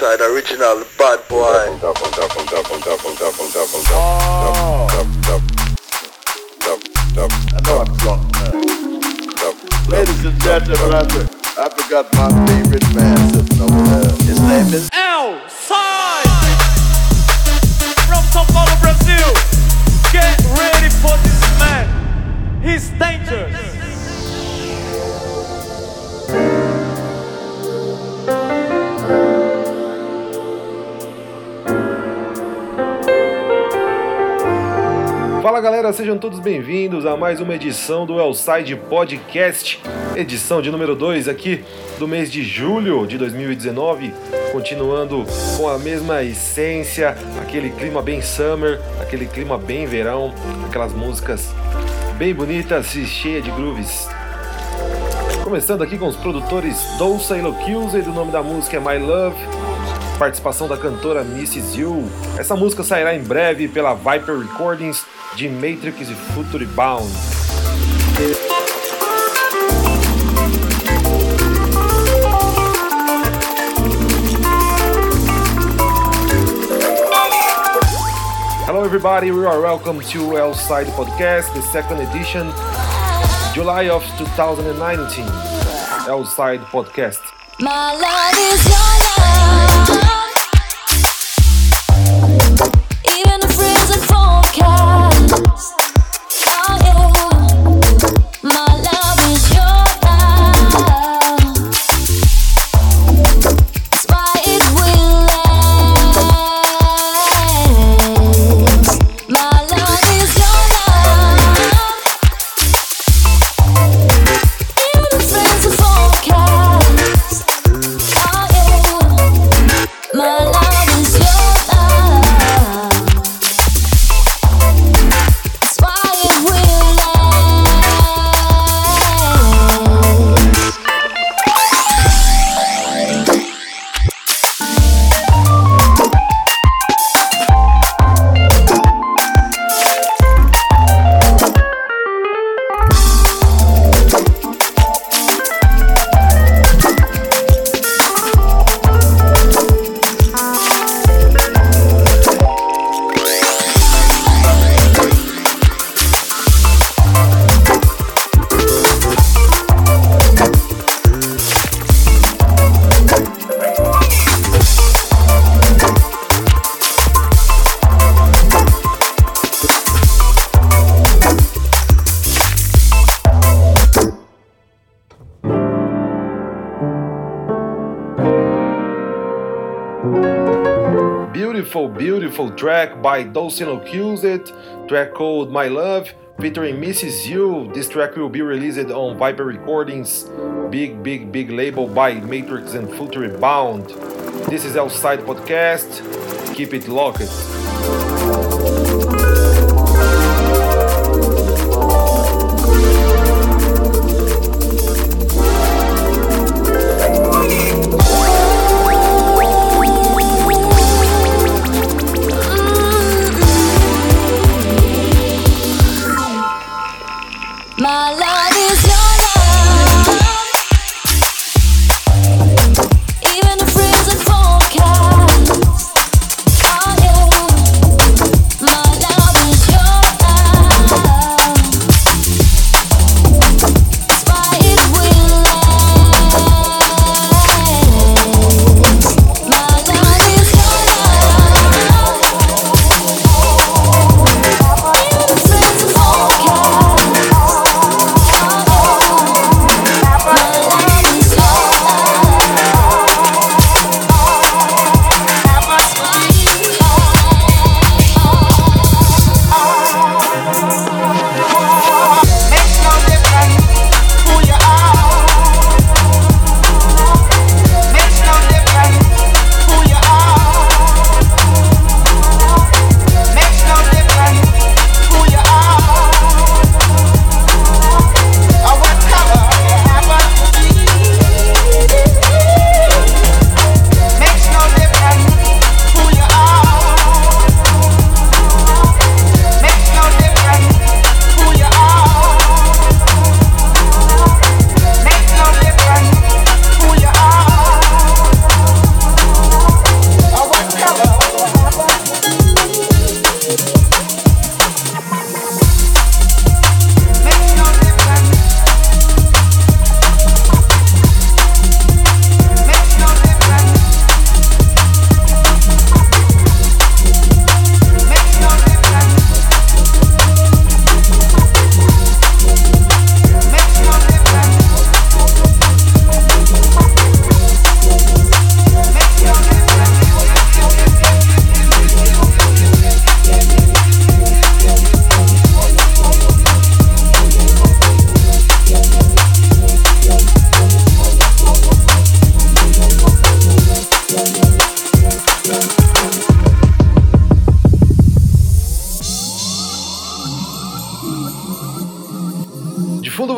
L-Side original bad boy. Oh. Ladies and gentlemen, I forgot my favorite man sitting over there. His name is L side from São Paulo, Brazil. Get ready for this man. He's dangerous. Fala galera, sejam todos bem-vindos a mais uma edição do Elside Podcast, edição de número 2 aqui do mês de julho de 2019, continuando com a mesma essência, aquele clima bem summer, aquele clima bem verão, aquelas músicas bem bonitas e cheias de grooves. Começando aqui com os produtores Dolce Eloquilze, do nome da música é My Love, participação da cantora Mrs. You. Essa música sairá em breve pela Viper Recordings de Matrix e Future Bound. Hello everybody, we are welcome to Elside Podcast, the second edition, July of 2019. Elside Podcast. My love is your Track by Dawson Accused, track called My Love, featuring Mrs. You. This track will be released on Viper Recordings, big, big, big label by Matrix and Future Bound. This is Outside Podcast. Keep it locked.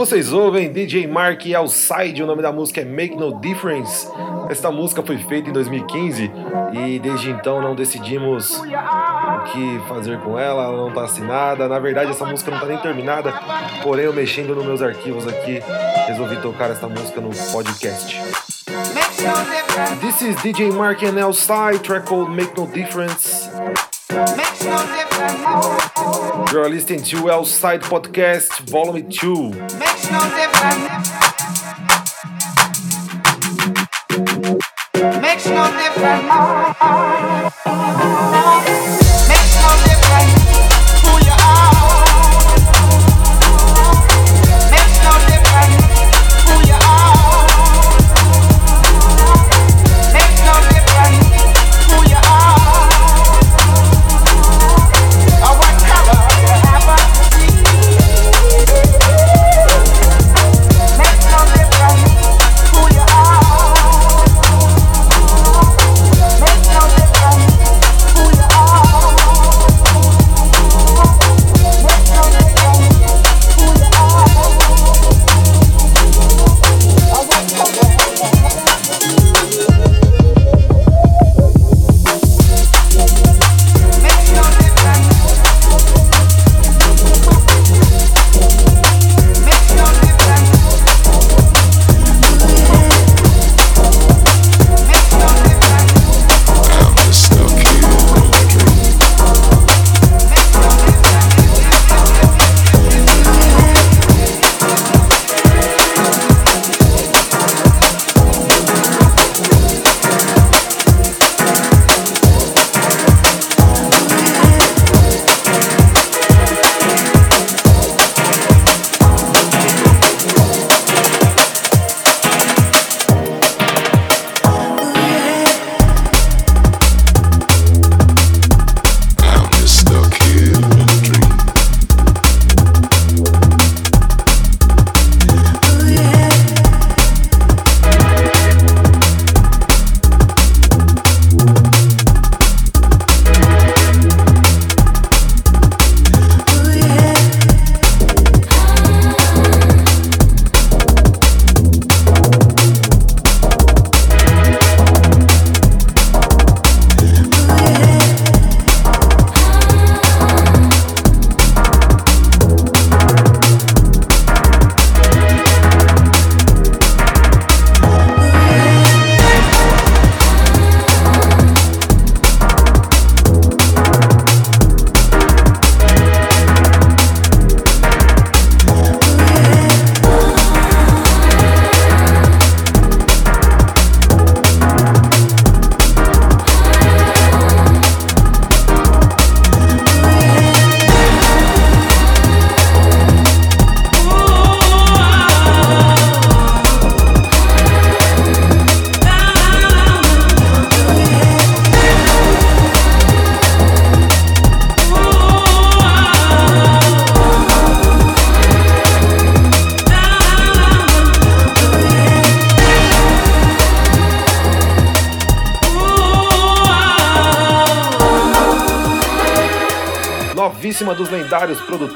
Vocês ouvem DJ Mark e Outside, o nome da música é Make No Difference. Esta música foi feita em 2015 e desde então não decidimos o que fazer com ela, ela não está assinada. Na verdade, essa música não está nem terminada, porém eu mexendo nos meus arquivos aqui, resolvi tocar esta música no podcast. This is DJ Mark and Outside, track called Make No Difference. You're listening to Outside Podcast Volume 2. Makes no difference. Makes no difference.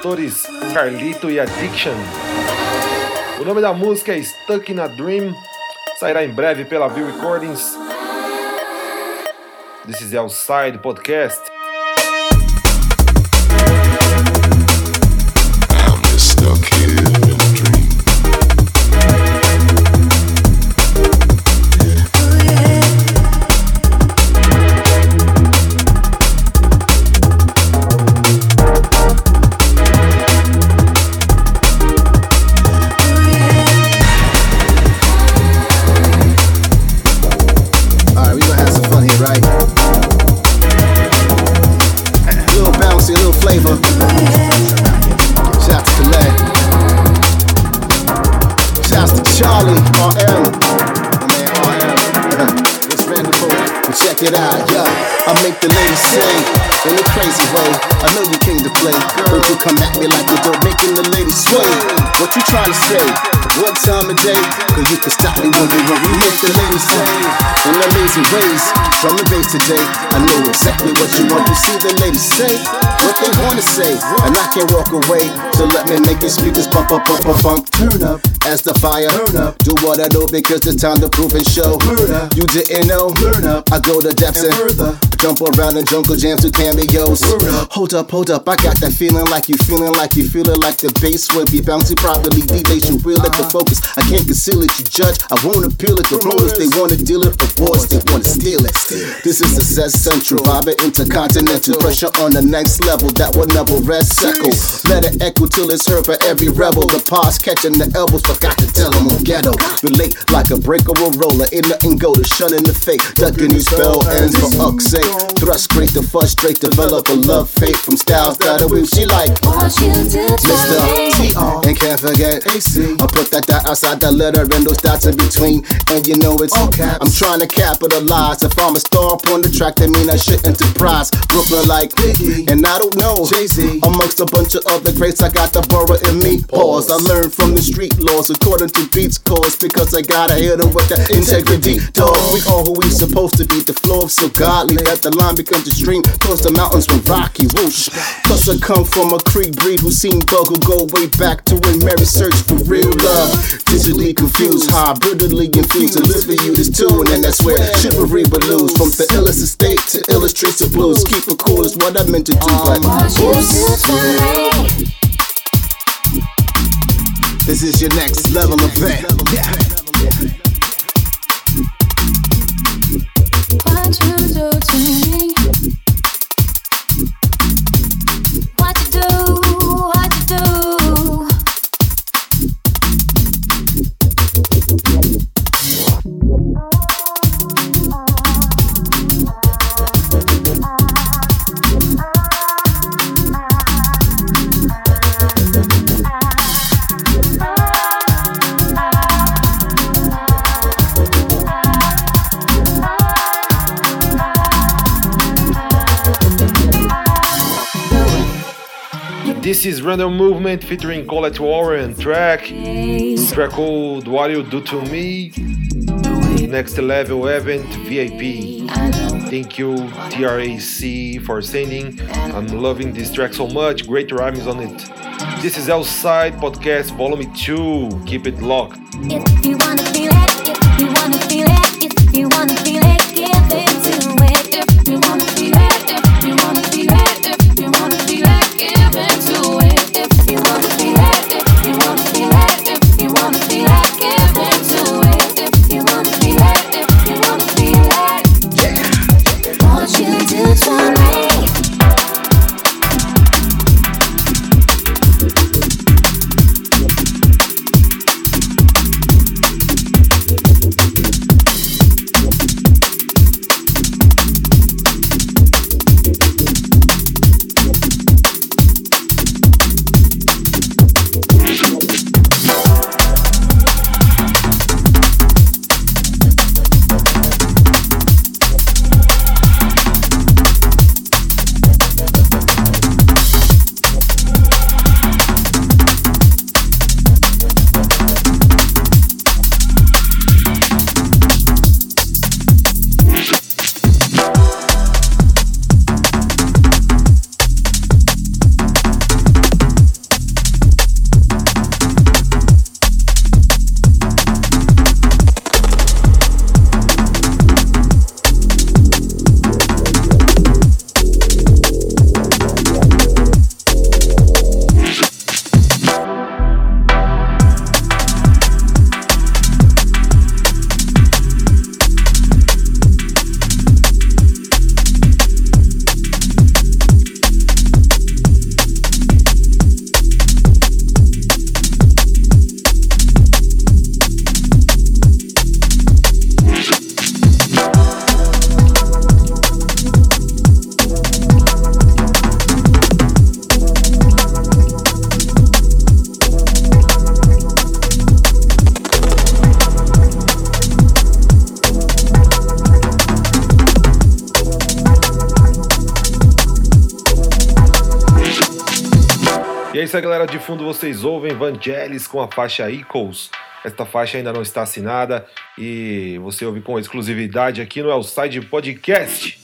Produtores Carlito e Addiction. O nome da música é Stuck in a Dream. Sairá em breve pela View Recordings. This is the Outside Podcast. Can't walk away. So let me make your speakers bump up, bump up, bump. Turn up as the fire. Turn up. Do what I do because it's time to prove and show. Murder. You didn't know. Learn up. I go to depths and, further. Jump around in jungle jams to cameos. Hold up, hold up. I got that feeling like you feeling like you feeling like the bass will be bouncing properly. DJs you real at the focus. I can't conceal it. You judge. I won't appeal it. The promoters they wanna deal it. Awards they wanna steal it. This is success central. Vibing intercontinental. Pressure on the next level that will never rest. Echo. Let it echo till it's heard for every rebel. The pause catching the elbows. Forgot to tell them I'm ghetto. Relate like a breakable roller. Ain't nothing go to shunning the fake. Ducking these spell ends for uck's sake. Thrust great to frustrate. Develop a love fate from styles that are weave. She like Want you to Mr. try. T.R. And can't forget AC. I put that dot outside the letter and those dots in between. And you know it's okay. I'm trying to capitalize. If I'm a star up on the track, that mean I shit enterprise. Brooklyn like Biggie. And I don't know. Jay-Z. Amongst a bunch of other greats, I got the borough in me. Pause. I learned from the street laws according to beats cause because I gotta hit them with that integrity. Dog, we all who we supposed to be. The flow so godly that the line becomes a stream. Cause the mountains from rocky. Whoosh. Plus I come from a Creek breed who seen Buggle go way back to when Mary searched for real love. Digitally confused, hybridly infused. To live for you this tune, and that's where chivalry will lose. From the illest estate to illustrates the blues. Keep it cool is what I meant to do. But Want you to try me. this is your next level event. What Two to ringing This is Random Movement featuring Colette Warren track. Track called What You Do To Me. Next Level Event VIP. Thank you, TRAC, for sending. I'm loving this track so much. Great rhymes on it. This is Outside Podcast Volume 2. Keep it locked. Fundo vocês ouvem Vangelis com a faixa Equals. Esta faixa ainda não está assinada e você ouve com exclusividade aqui no Elside Podcast.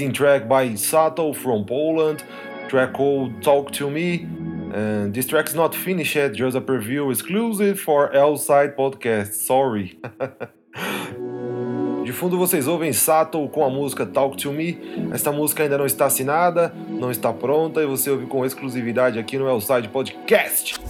Amazing, track by Sato from Poland. Track called Talk to Me. And this track's not finished yet, just a preview exclusive for L-Side Podcast. Sorry. De fundo vocês ouvem Sato com a música Talk to Me. Esta música ainda não está assinada, não está pronta e você ouve com exclusividade aqui no L-Side Podcast.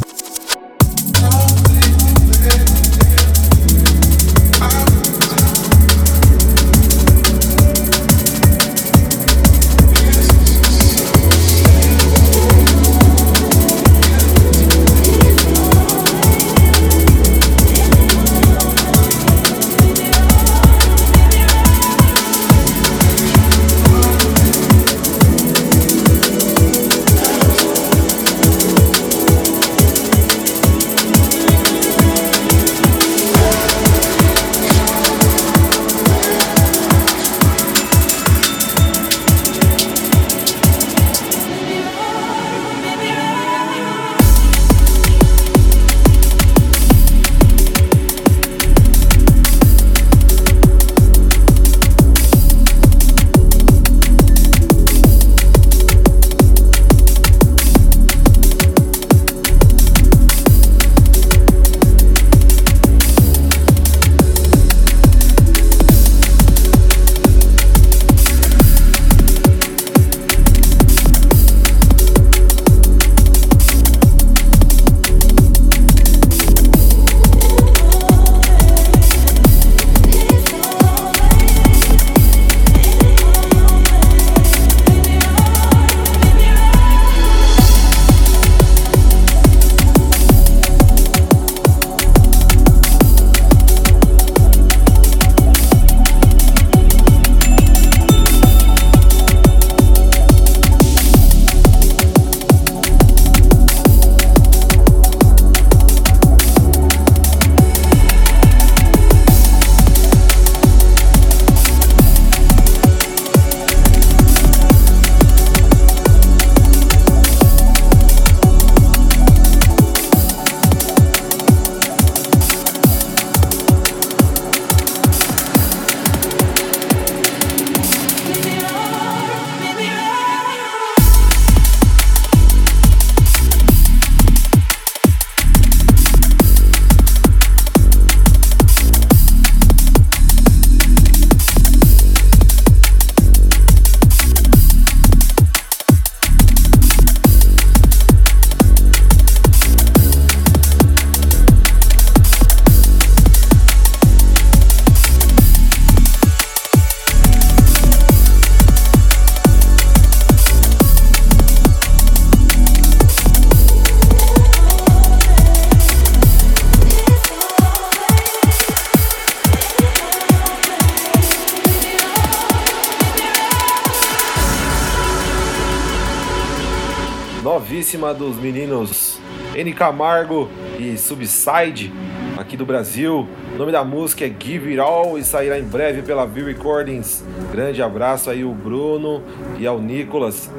Dos meninos N Camargo e Subside, aqui do Brasil. O nome da música é Give It All e sairá em breve pela V Recordings. Grande abraço aí ao Bruno e ao Nicolas.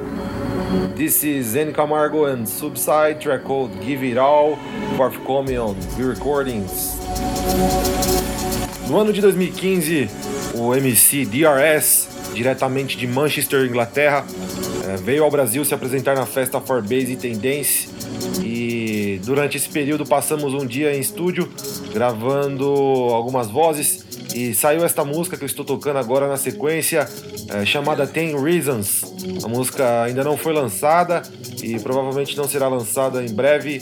This is N Camargo and Subside, track called Give It All, forthcoming on V Recordings. No ano de 2015, o MC DRS, diretamente de Manchester, Inglaterra, veio ao Brasil se apresentar na festa For Bass e Tendence. E durante esse período passamos um dia em estúdio gravando algumas vozes e saiu esta música que eu estou tocando agora na sequência, eh, chamada Ten Reasons. A música ainda não foi lançada e provavelmente não será lançada em breve,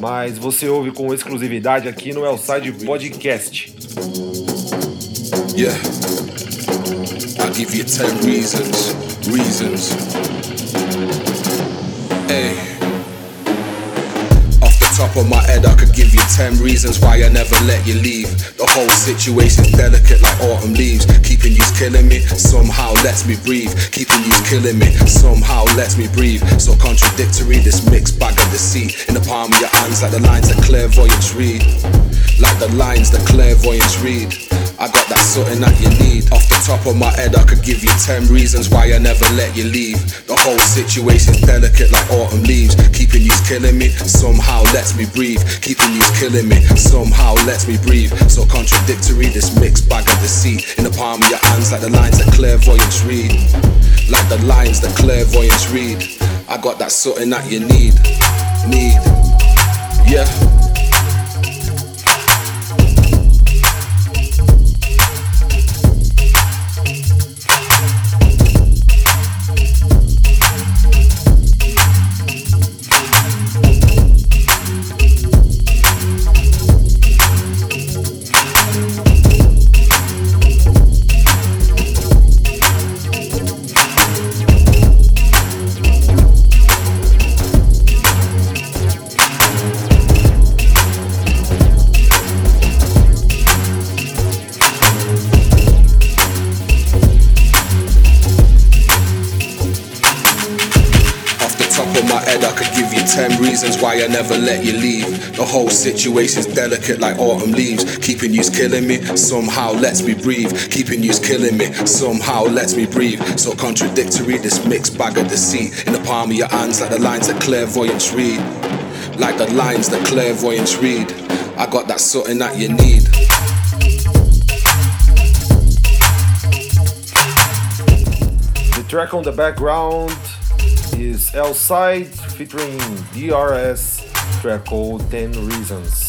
mas você ouve com exclusividade aqui no Elside Podcast. Yeah. I'll give you 10 reasons. Reasons. Hey. Off the top of my head, I could give you 10 reasons why I never let you leave. The whole situation's delicate like autumn leaves. Keeping you's killing me, somehow lets me breathe. Keeping you's killing me, somehow lets me breathe. So contradictory, this mixed bag of deceit. In the palm of your hands, like the lines that clairvoyants read. Like the lines that clairvoyants read. I got that something that you need. Off the top of my head, I could give you 10 reasons why I never let you leave. The whole situation's delicate like autumn leaves. Keeping you's killing me, somehow lets me breathe. Keeping you's killing me, somehow lets me breathe. So contradictory, this mixed bag of deceit. In the palm of your hands, like the lines that clairvoyants read. Like the lines that clairvoyants read. I got that something that you need. Need. Yeah. 10 why I never let you leave. The whole situation's delicate like autumn leaves. Keeping you's killing me, somehow lets me breathe. Keeping you's killing me, somehow lets me breathe. So contradictory, this mixed bag of deceit. In the palm of your hands, like the lines that clairvoyants read. Like the lines that clairvoyants read. I got that something that you need. The track on the background is Elside featuring DRS, track called 10 Reasons.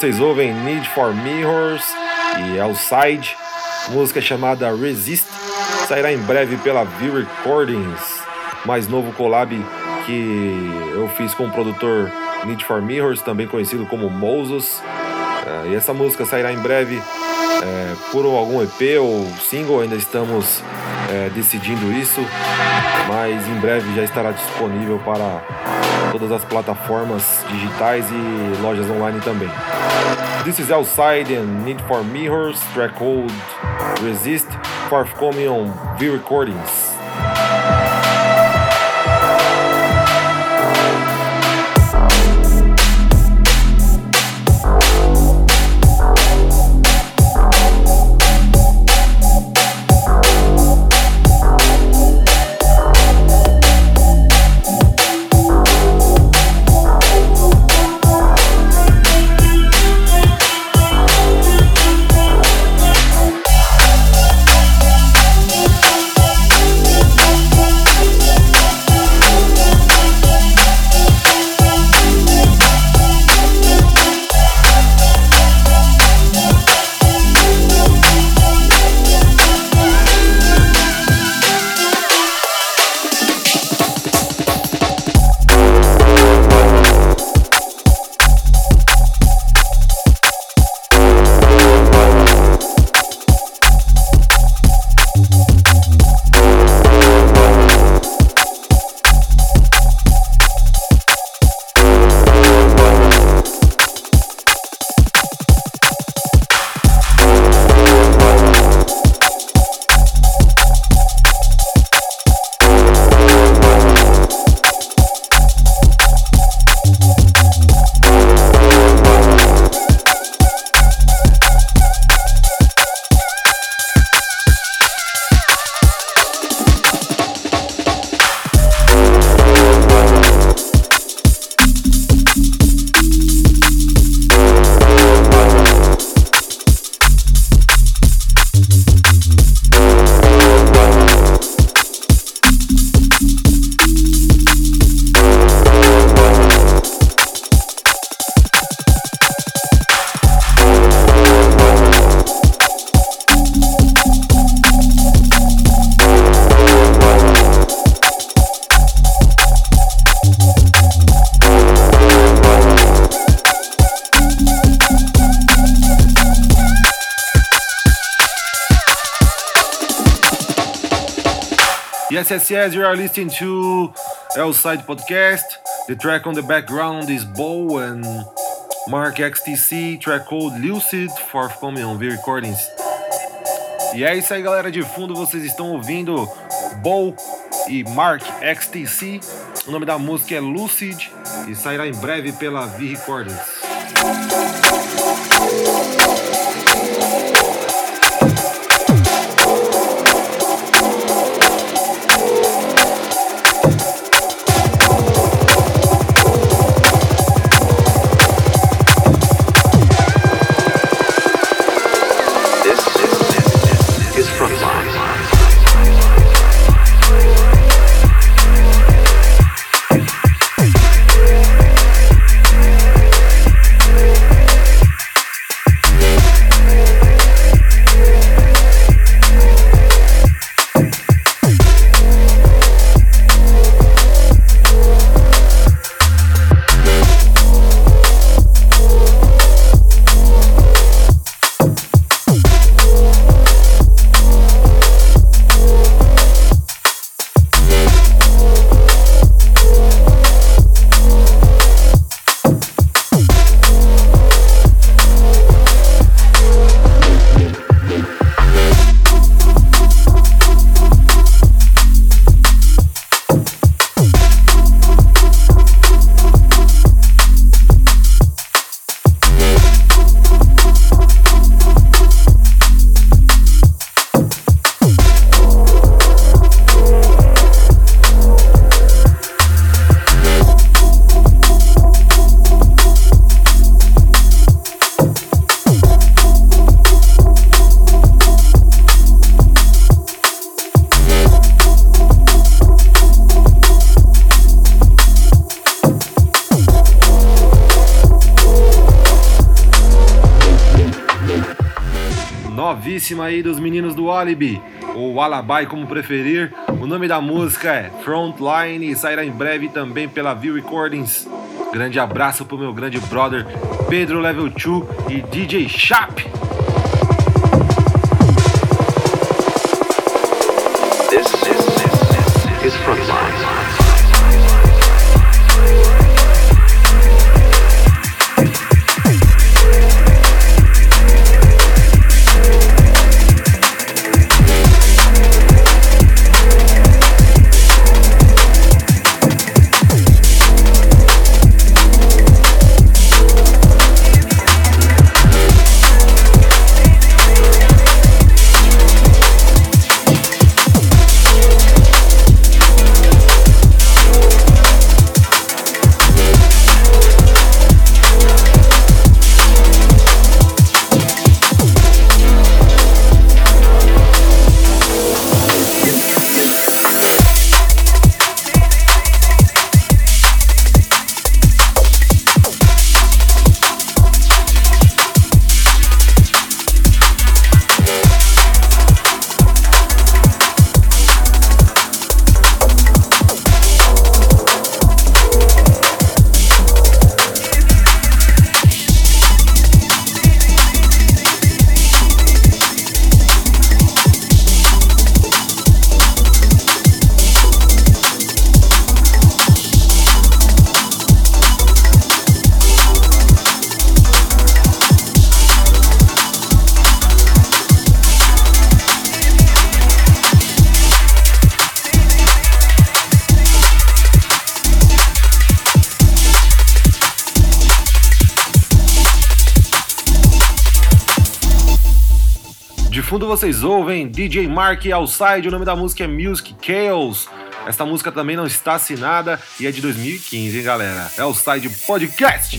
Vocês ouvem Need for Mirrors e Outside, música chamada Resist, sairá em breve pela V Recordings, mais novo collab que eu fiz com o produtor Need for Mirrors, também conhecido como Moses. É, e essa música sairá em breve é, por algum EP ou single, ainda estamos é, decidindo isso, mas em breve já estará disponível para todas as plataformas digitais e lojas online também. This is Outside and Need for Mirrors, track called Resist, forthcoming on V Recordings. Yes, yes, yes, you are listening to Elside Podcast. The track on the background is Bow and Mark XTC, track called Lucid, forthcoming on V Recordings. E é isso aí, galera. De fundo vocês estão ouvindo Bow e Mark XTC. O nome da música é Lucid e sairá em breve pela V Recordings. Novíssima aí dos meninos do Alibi, ou Alabai como preferir. O nome da música é Frontline e sairá em breve também pela View Recordings. Grande abraço pro meu grande brother Pedro Level 2 e DJ Chap. Vocês ouvem DJ Mark Outside, o nome da música é Music Chaos. Esta música também não está assinada e é de 2015, hein, galera? É o Side Podcast.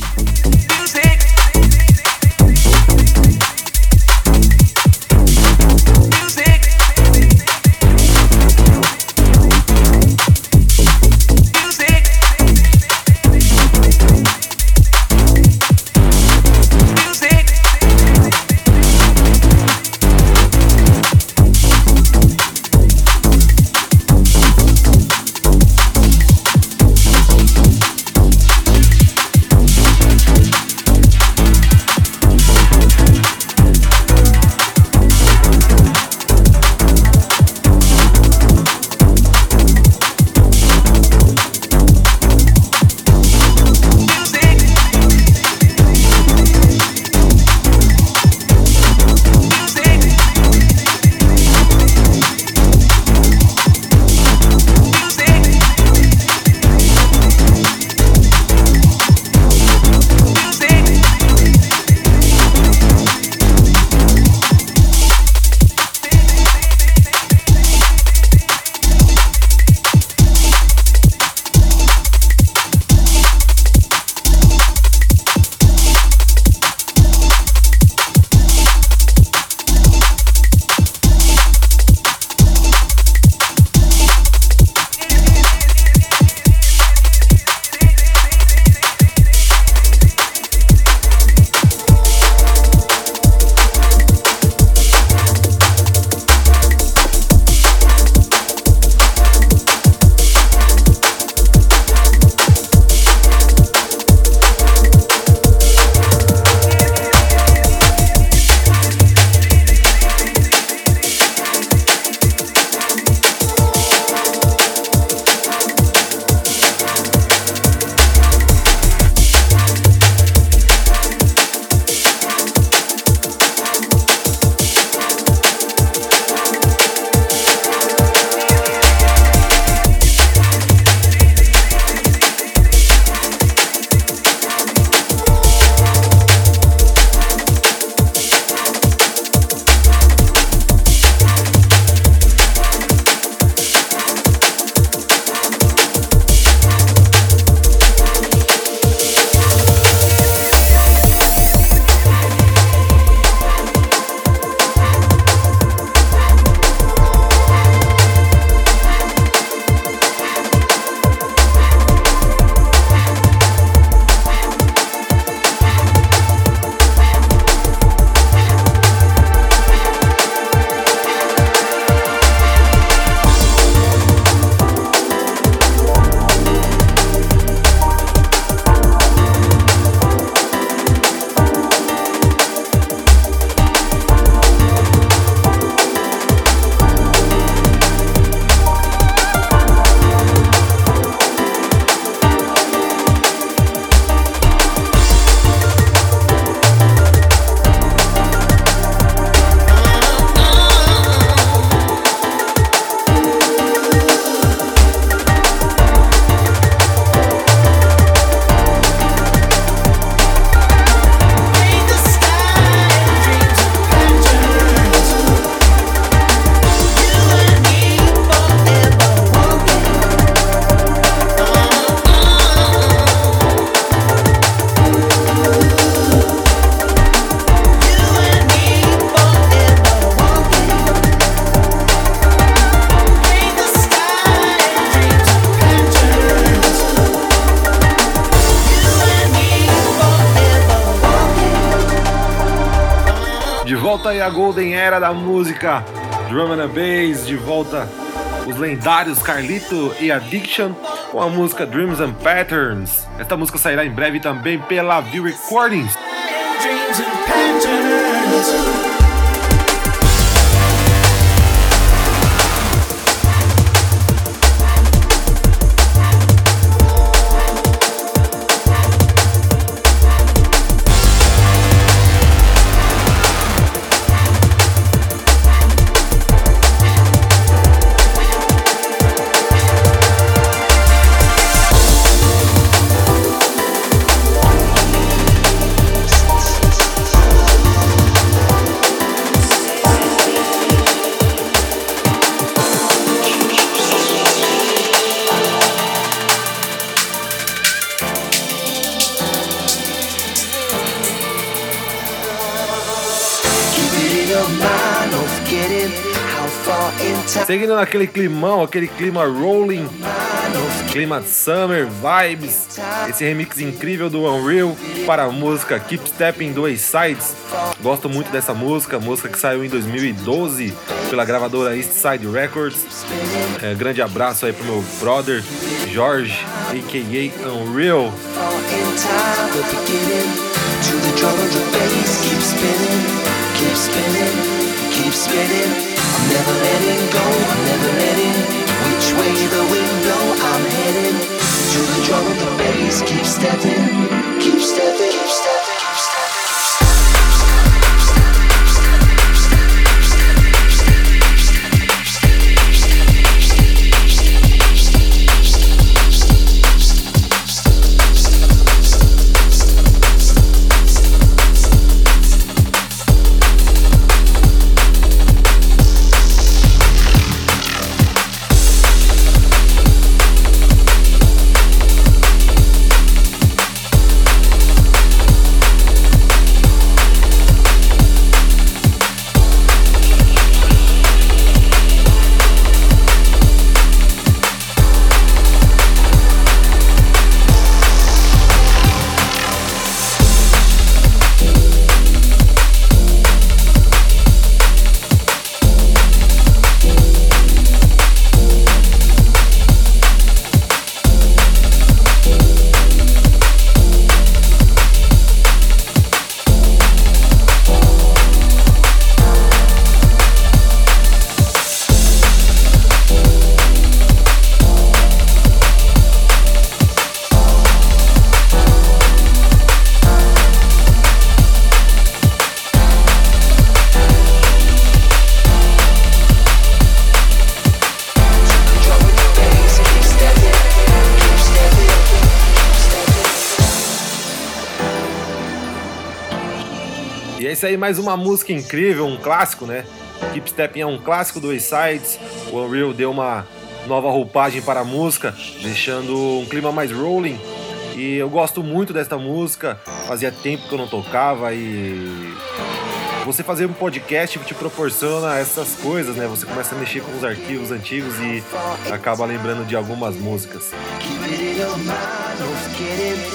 Música Drum and Bass, de volta os lendários Carlito e Addiction com a música Dreams and Patterns. Esta música sairá em breve também pela View Recordings. Dreams and patterns. Seguindo naquele climão, aquele clima rolling, clima summer, vibes, esse remix incrível do Unreal para a música Keep Stepping do Sides. Gosto muito dessa música, música que saiu em 2012 pela gravadora East Side Records. É, grande abraço aí pro meu brother Jorge, a.k.a. Unreal. keep spinning. I'm never keep stepping. Isso aí, mais uma música incrível, um clássico, né? Keep Stepping é um clássico do A-Sides. O Unreal deu uma nova roupagem para a música, deixando um clima mais rolling. E eu gosto muito desta música. Fazia tempo que eu não tocava e você fazer um podcast te proporciona essas coisas, né? Você começa a mexer com os arquivos antigos e acaba lembrando de algumas músicas.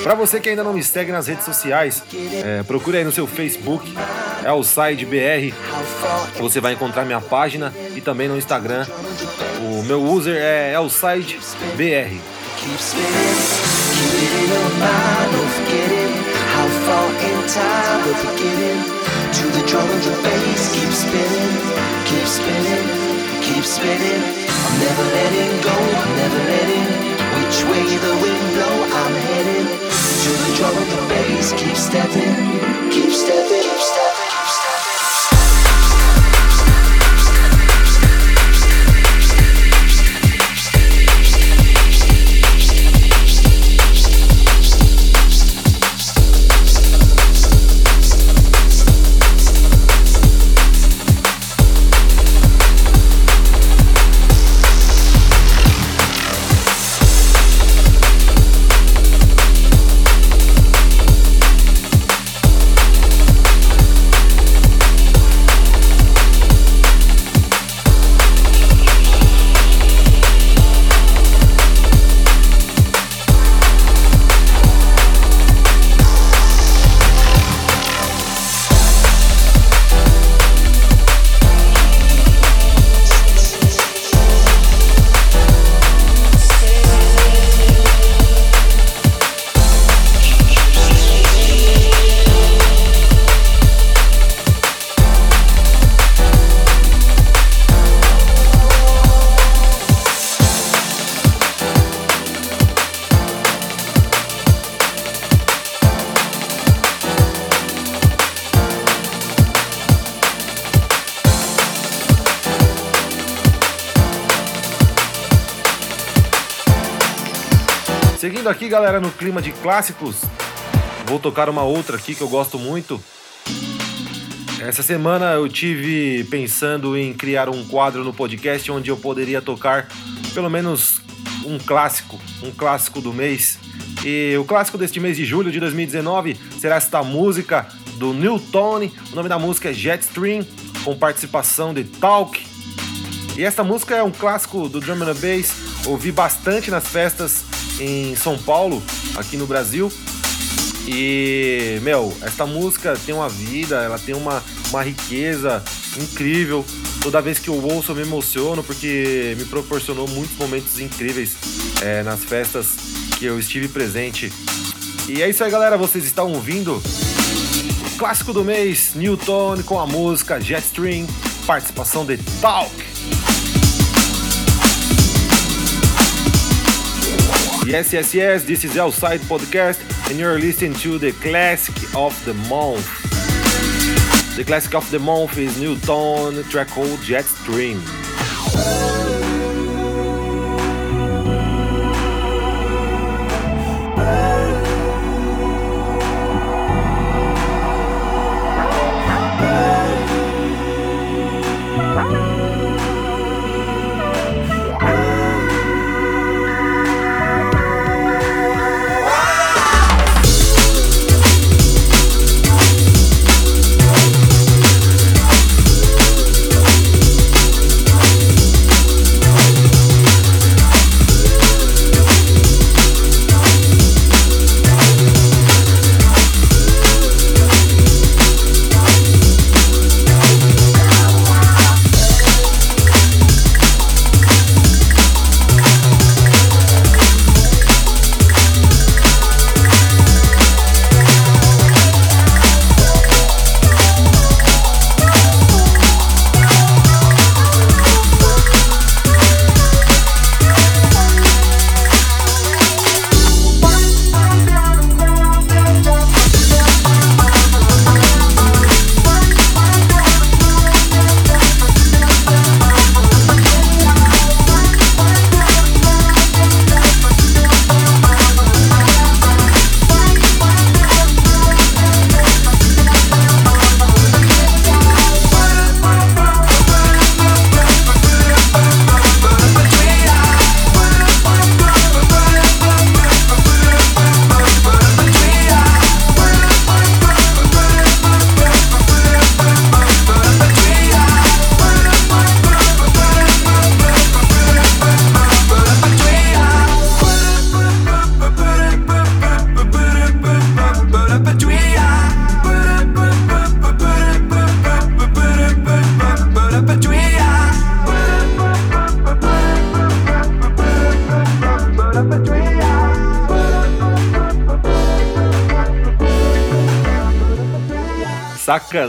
Para você que ainda não me segue nas redes sociais, é, procure aí no seu Facebook, é o Side BR. Você vai encontrar minha página e também no Instagram. O meu user é Elside BR. Keep spinning, keep it aqui, galera, no clima de clássicos, vou tocar uma outra aqui que eu gosto muito. Essa semana eu tive pensando em criar um quadro no podcast onde eu poderia tocar pelo menos um clássico, um clássico do mês. E o clássico deste mês de julho de 2019 será esta música do New Tone. O nome da música é Jetstream, com participação de Talk. E esta música é um clássico do drum and bass. Ouvi bastante nas festas em São Paulo, aqui no Brasil. E, meu, esta música tem uma vida, ela tem uma, uma riqueza incrível. Toda vez que eu ouço eu me emociono porque me proporcionou muitos momentos incríveis é, nas festas que eu estive presente. E é isso aí, galera. Vocês estão ouvindo o clássico do mês, Newton, com a música Jetstream, participação de Talk. Yes, yes, yes, this is Outside Podcast, and you're listening to the classic of the month. The classic of the month is Newton, track called Jetstream.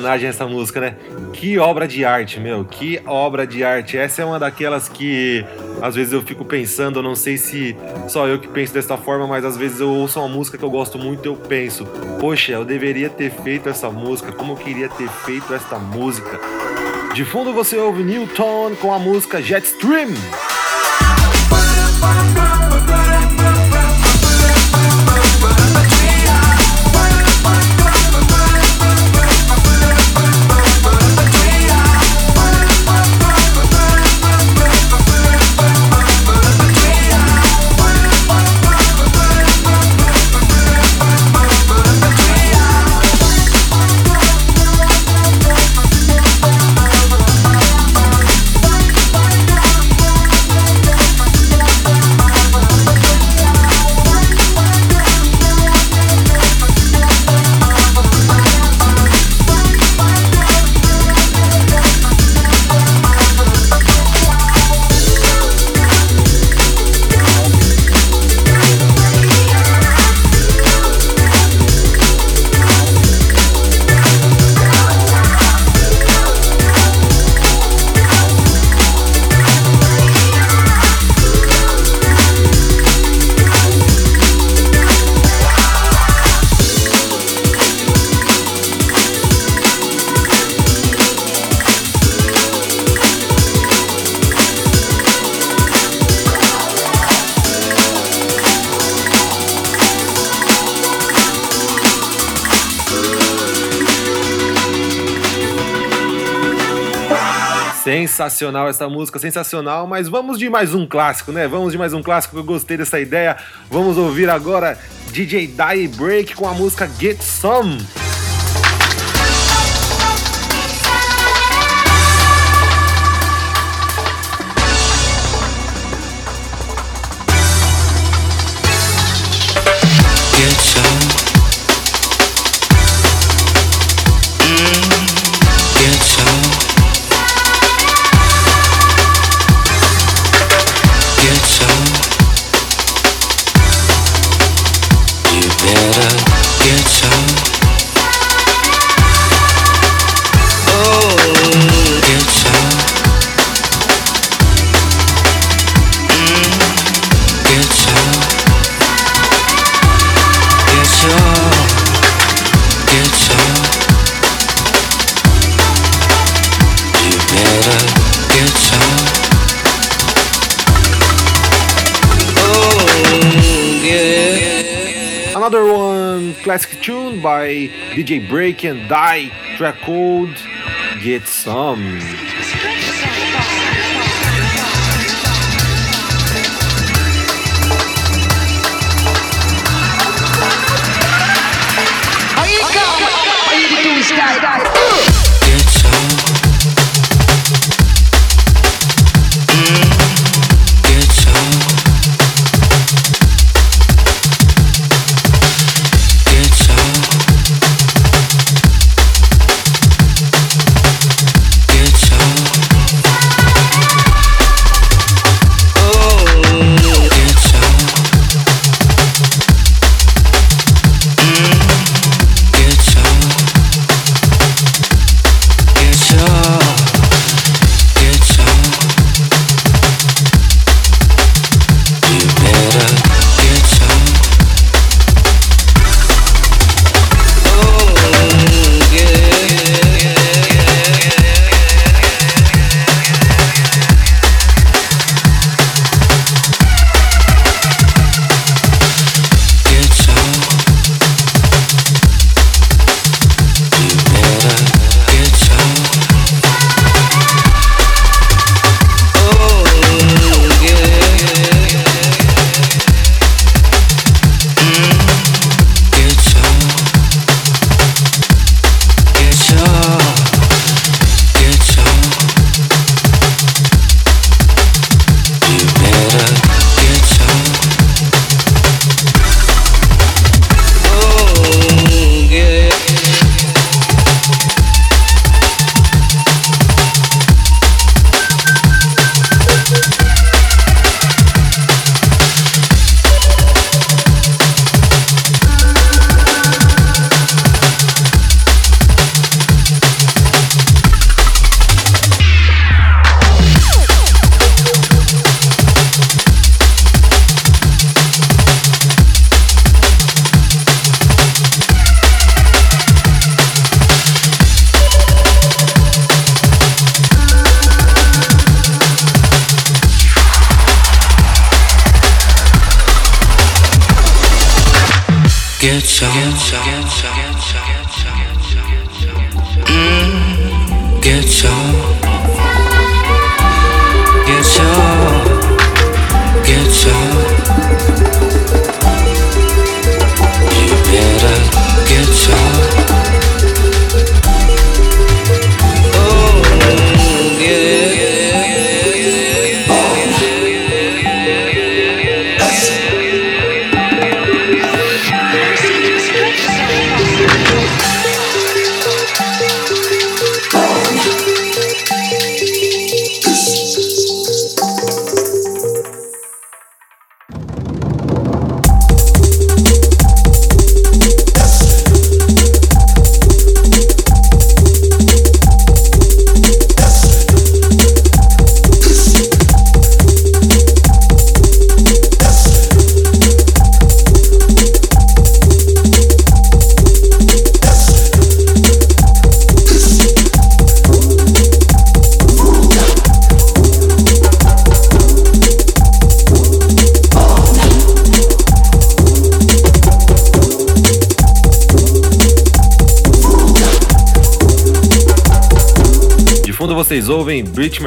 Sacanagem essa música, né? Que obra de arte, meu. Que obra de arte. Essa é uma daquelas que às vezes eu fico pensando, eu não sei se só eu que penso dessa forma, mas às vezes eu ouço uma música que eu gosto muito e eu penso, poxa, eu deveria ter feito essa música, como eu queria ter feito esta música. De fundo você ouve Newton com a música Jetstream. Você Sensacional essa música, sensacional, mas vamos de mais um clássico, né? Vamos de mais um clássico, eu gostei dessa ideia. Vamos ouvir agora DJ Die Break com a música Get Some. Get some. classic tune by DJ Break and Die, track called Get Some.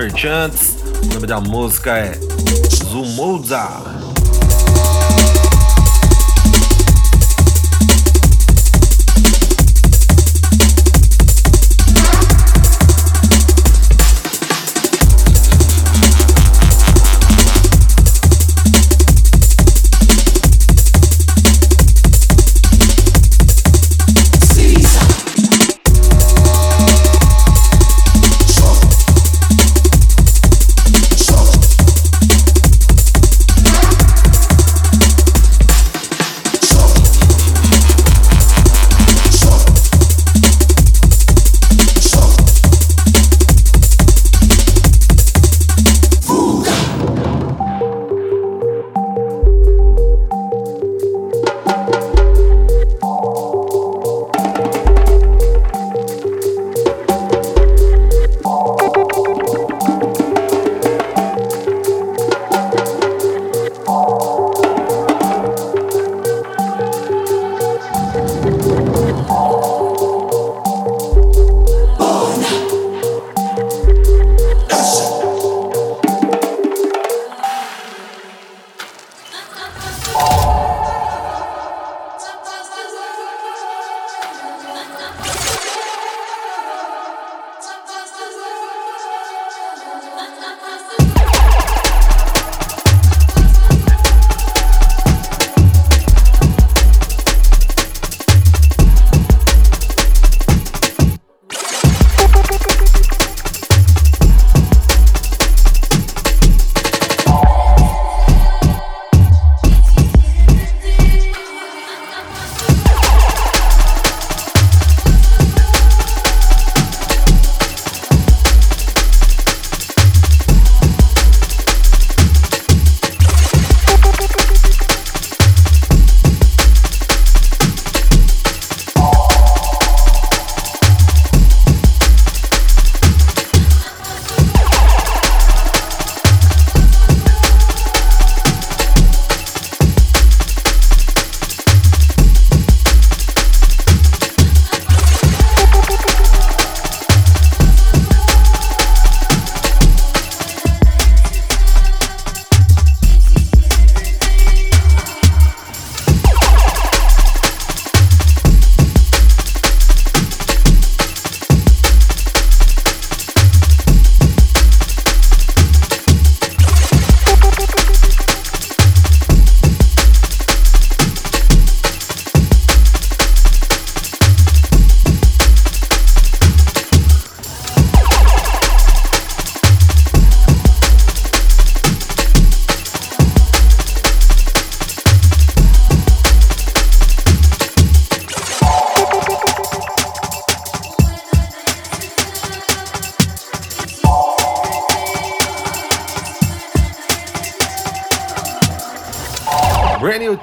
Merchants. O nome da música é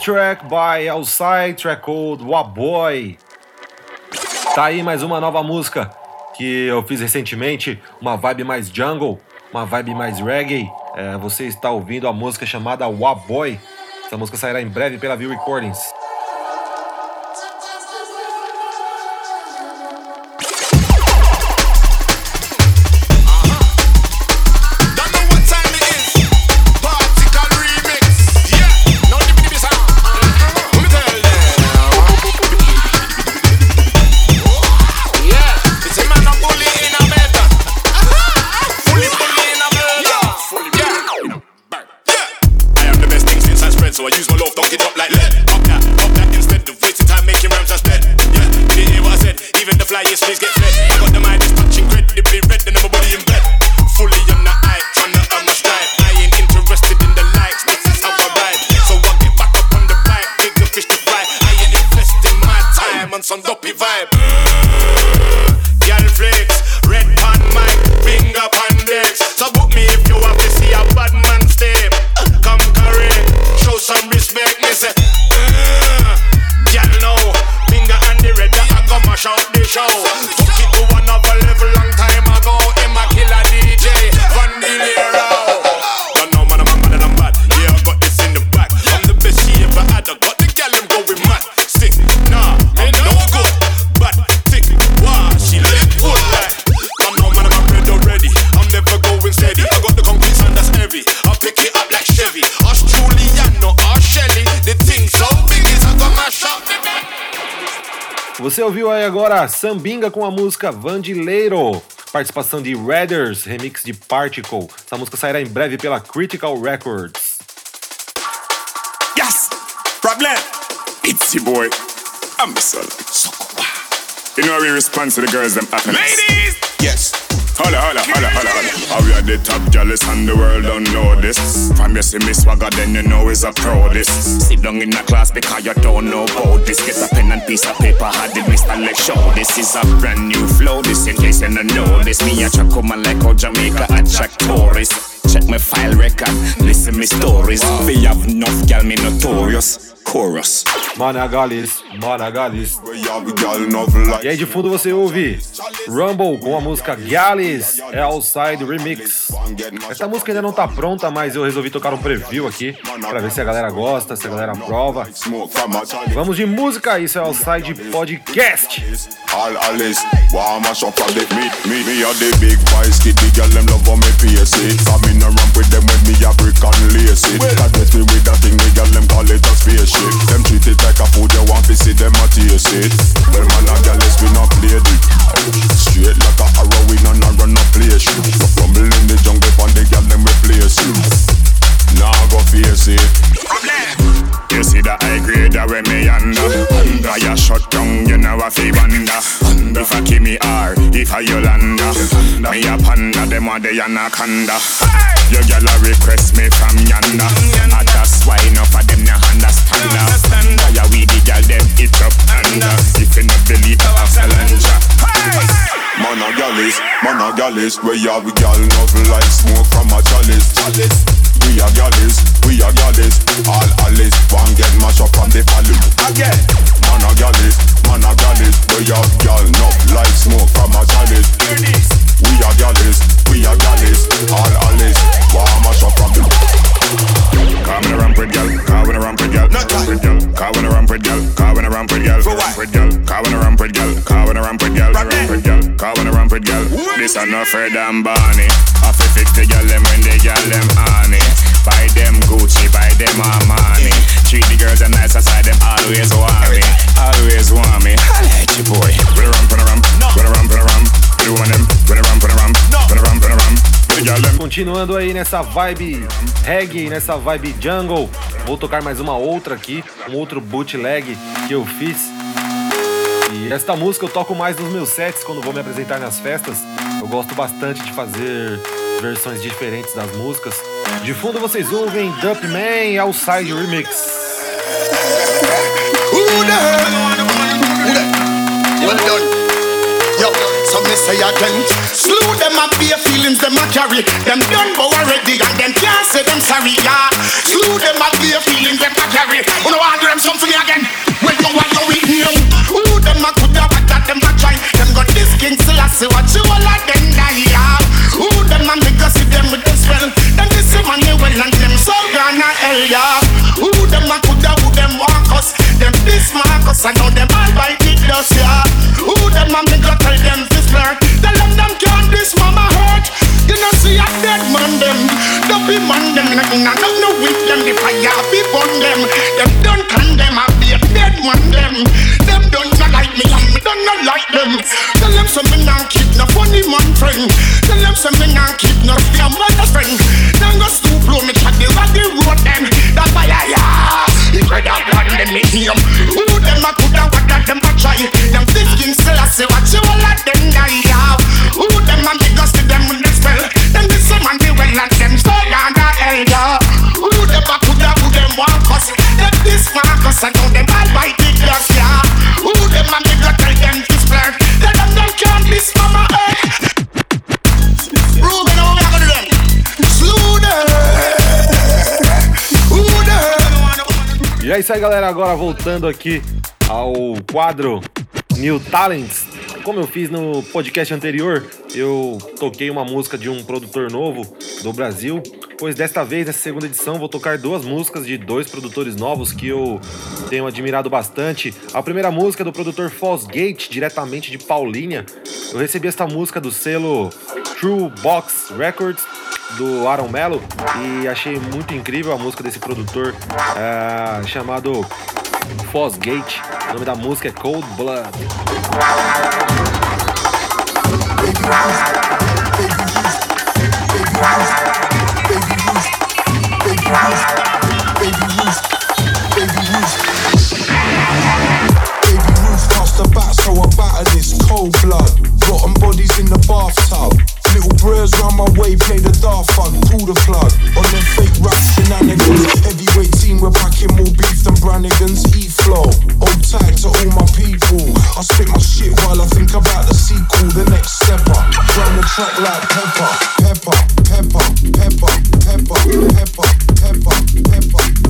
Track by Outside Track Old Waboy. Tá aí mais uma nova música que eu fiz recentemente, uma vibe mais jungle, uma vibe mais reggae. É, você está ouvindo a música chamada Waboy. Essa música sairá em breve pela View Recordings. Sambinga com a música Vandileiro, participação de Raiders, remix de Particle. Essa música sairá em breve pela Critical Records. Yes! Problem! It's your boy, Ambassador. You know how we respond to the girls, them happiness. Ladies! Yes! Holla, holla, holla, holla, holla. How we are the top jealous and the world don't know this. From you see me swagger, then you know it's a pro this. Sit down in the class because you don't know about this. Get a pen and piece of paper, had it Mr. Leg show. This is a brand new flow, this in case you don't know this. Me a track come like how Jamaica attract tourists. Check my file record, listen me stories. We have enough gal, me notorious. Chorus. Managalis, Managalis. We have gal enough like. E aí de fundo você ouve Rumble com a música Gallus Outside Remix. Essa música ainda não tá pronta, mas eu resolvi tocar um preview aqui pra ver se a galera gosta, se a galera aprova. Vamos de música, isso é Outside Podcast. All Alice, warm a shop for the me, me, me are the big boys, kid, the girl them love on me pace it. Come in a ramp with them when me a brick and lace it. That get me with that thing, the girl them call it a spaceship. Them treat it like a food, you want to see them a taste it. Well man, a girl is we not play it. Straight like a arrow, we not a run no place. Rumble in the jungle, on the girl them replace it. Now go face it. You see the high grade that way me under. Under ya shut down, you know a fi wonder If I give me R, if I Yolanda Me a panda, them a the anaconda Your gal a request me from yonder. And that's why enough of them no understand Why ya we the gal them it up under. If you not believe I have Man a gallis, man a gallis We have gal enough like smoke from a chalice we are gallis, we are gallis All Alice, one get mashed up on the palace Again. Man a gallis, man a gallis We are gal enough like smoke from a chalice We are gallis, we are gallis All Alice, one mash up the Car when I ramp with gal, car when I ramp with gal, ramp with gal, car when I ramp with gal, car when I ramp with gal, ramp with gal, car when I ramp with gal, car when I ramp with gal, with gal, car when I ramp with gal. This are no Fred and Barney. I fi fix the gal them when the gal them honey. Buy them Gucci, buy them Armani. Treat the girls them nice aside them always want me, always want me. Holla at you boy. When I ramp, when I ramp, when I ramp, when I ramp. Continuando aí nessa vibe reggae, nessa vibe jungle, vou tocar mais uma outra aqui, um outro bootleg que eu fiz. E esta música eu toco mais nos meus sets quando vou me apresentar nas festas. Eu gosto bastante de fazer versões diferentes das músicas. De fundo vocês ouvem Dumpman Outside Remix. Well done. Say again. Slew them up their feelings, them a carry. Them done but already and them can't say them sorry, yeah. Slew them up their feelings, them a carry. Who know want them something again? When you want to eat them. Who them a coulda what that them a try. Them got this king still I see what you all of them die, yeah. Who them a make us see them with this spell. Them man they well and them so gonna hell, yeah. Who them a coulda who them want us. Them this Marcus I know them all by the dust, yeah. Who them a make us tell them this flirt. Tell them them can't this mama hurt. You know see a dead man them. Don't be man them nothing I don't know with them. The fire be burn them. Them don't condemn I be a dead man them. Them don't not like me and don't like them. Tell them some me not keep no funny man friend. Tell them some me not keep no fear mother friend. Then go stoop blow me chat the rock the road them. That fire yeah. He could have blood them me him. Who them a coulda what that them a try. Them this king I say what you all of them die have. Who them a make us to them with the spell. Them this some man they well and them so the hell yeah. Who them a coulda who them want us. Them this Marcus I know them all by the glass yeah. E é isso aí, galera. Agora voltando aqui ao quadro New Talents. Como eu fiz no podcast anterior, eu toquei uma música de um produtor novo do Brasil. Pois desta vez, nessa segunda edição, vou tocar duas músicas de dois produtores novos que eu tenho admirado bastante. A primeira música é do produtor Gate, diretamente de Paulínia. Eu recebi esta música do selo True Box Records do Aaron Mello e achei muito incrível a música desse produtor eh, chamado Gate. O nome da música é Cold Blood. In the bathtub. Little bros round my way, play the daft fun, pull the plug. On them fake rap shenanigans. Heavyweight team, we're packing more beef than Brannigan's. E flow. Old tight to all my people. I spit my shit while I think about the sequel, the next stepper. Round the track like pepper, pepper, pepper, pepper, pepper, pepper, pepper, pepper, pepper.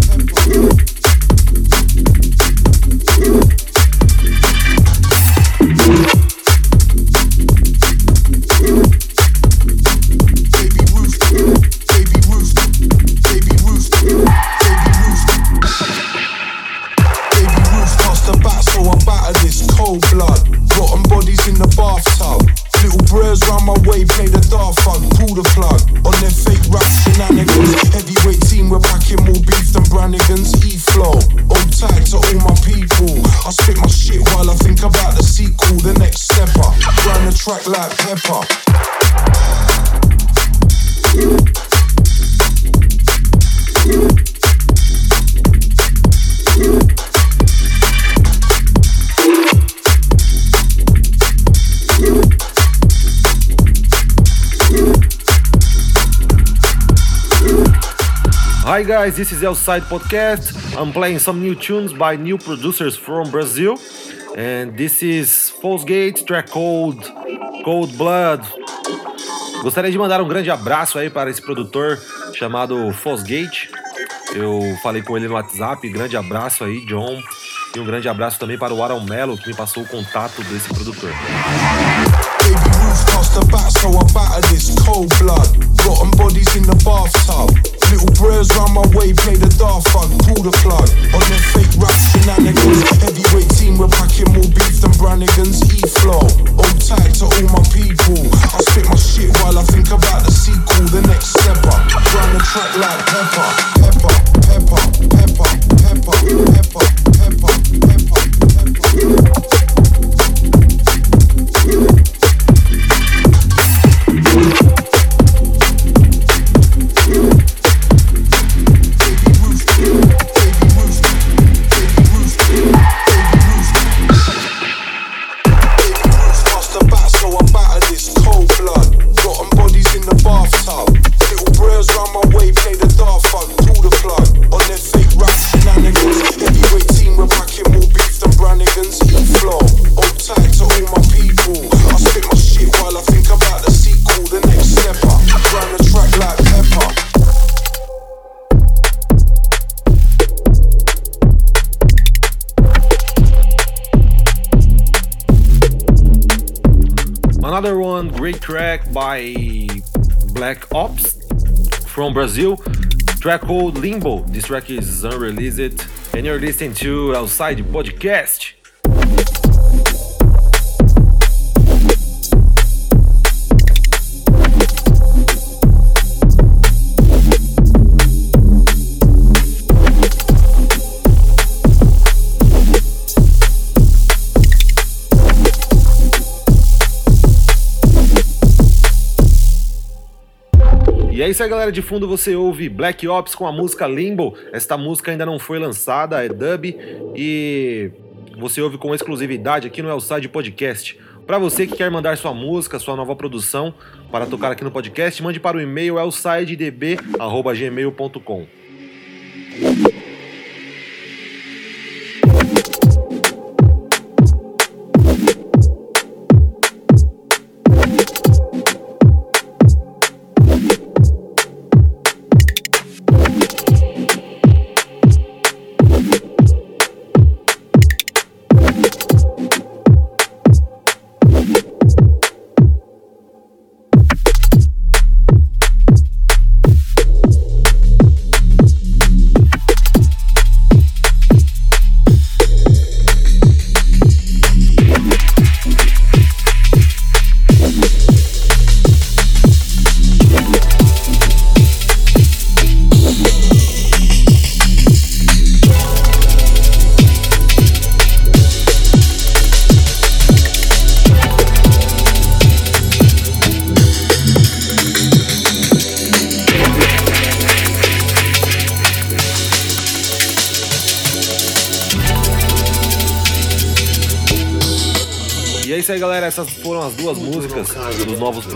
Hi guys, this is Outside Podcast. I'm playing some new tunes by new producers from Brazil. And this is False Gate, track called Cold Blood. Gostaria de mandar um grande abraço aí para esse produtor chamado Fosgate. Eu falei com ele no WhatsApp, grande abraço aí, John. E um grande abraço também para o Aaron Mello, que me passou o contato desse produtor. Baby Little prayers on my way, play the daft fuck, pull the plug. On them fake rap shenanigans. Heavyweight team, we're packing more beef than Brannigan's E-Flow. Hold tight to all my people. I spit my shit while I think about the sequel, the next step up. Grind the track like pepper, pepper, pepper, pepper, pepper, pepper. pepper. Great track by Black Ops from Brazil. Track called Limbo. This track is unreleased, and you're listening to Outside Podcast. É isso aí, galera. De fundo você ouve Black Ops com a música Limbo. Esta música ainda não foi lançada, é dub e você ouve com exclusividade aqui no Elside Podcast. Para você que quer mandar sua música, sua nova produção para tocar aqui no podcast, mande para o e-mail elsidedb@gmail.com.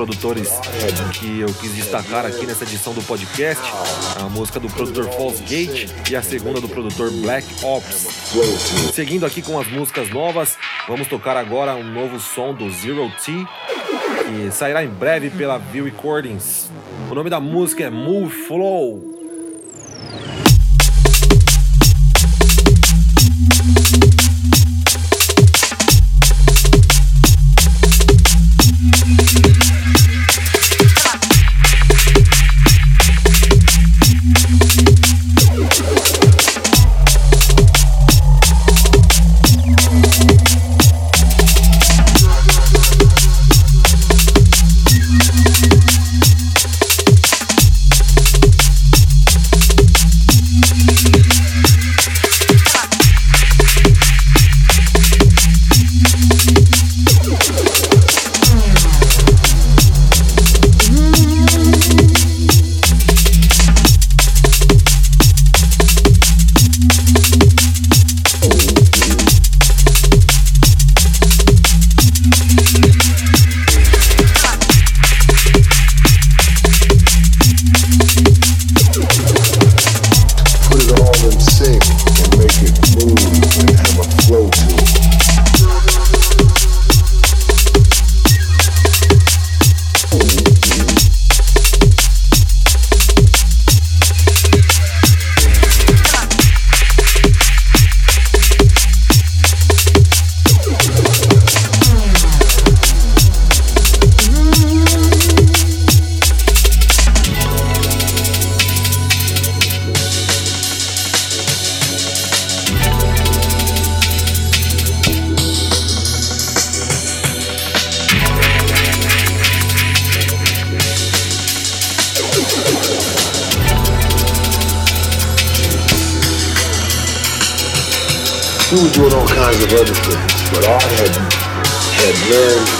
produtores que eu quis destacar aqui nessa edição do podcast. A música do produtor False Gate e a segunda do produtor Black Ops. Seguindo aqui com as músicas novas, vamos tocar agora um novo som do Zero T, que sairá em breve pela View Recordings. O nome da música é Move Flow. We were doing all kinds of other things, but I had had learned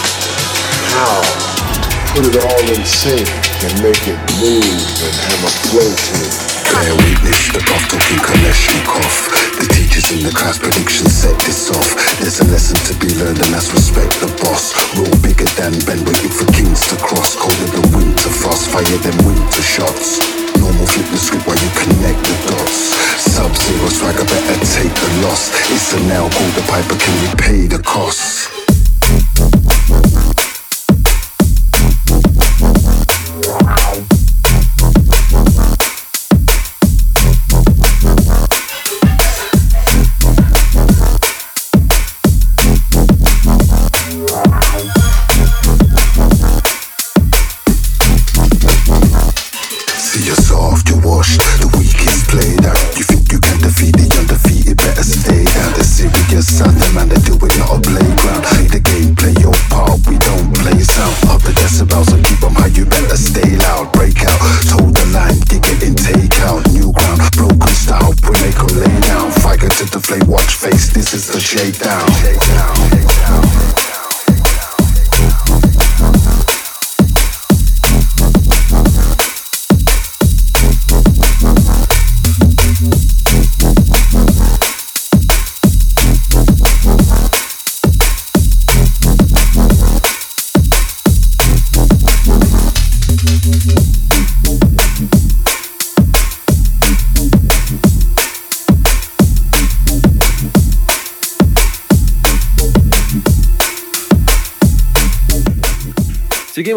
how to put it all in sync and make it move and have a flow to it. Bear witness, the prof talking Kalashnikov The teachers in the class prediction set this off. There's a lesson to be learned and that's respect the boss. Roll bigger than Ben, waiting for kings to cross. Colder than winter frost, fire them winter shots. Normal flip the script while you connect the dots Sub-zero swagger, better take the loss It's a nail, call the piper, can we pay the costs?